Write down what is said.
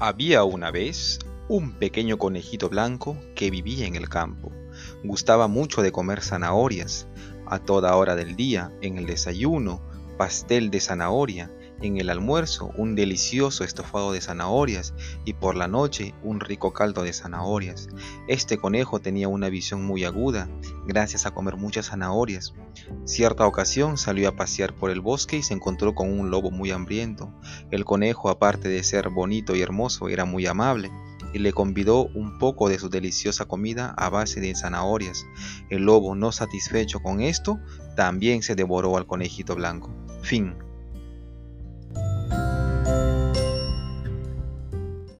Había una vez un pequeño conejito blanco que vivía en el campo. Gustaba mucho de comer zanahorias, a toda hora del día, en el desayuno, pastel de zanahoria, en el almuerzo un delicioso estofado de zanahorias y por la noche un rico caldo de zanahorias. Este conejo tenía una visión muy aguda gracias a comer muchas zanahorias. Cierta ocasión salió a pasear por el bosque y se encontró con un lobo muy hambriento. El conejo, aparte de ser bonito y hermoso, era muy amable y le convidó un poco de su deliciosa comida a base de zanahorias. El lobo, no satisfecho con esto, también se devoró al conejito blanco. Fin.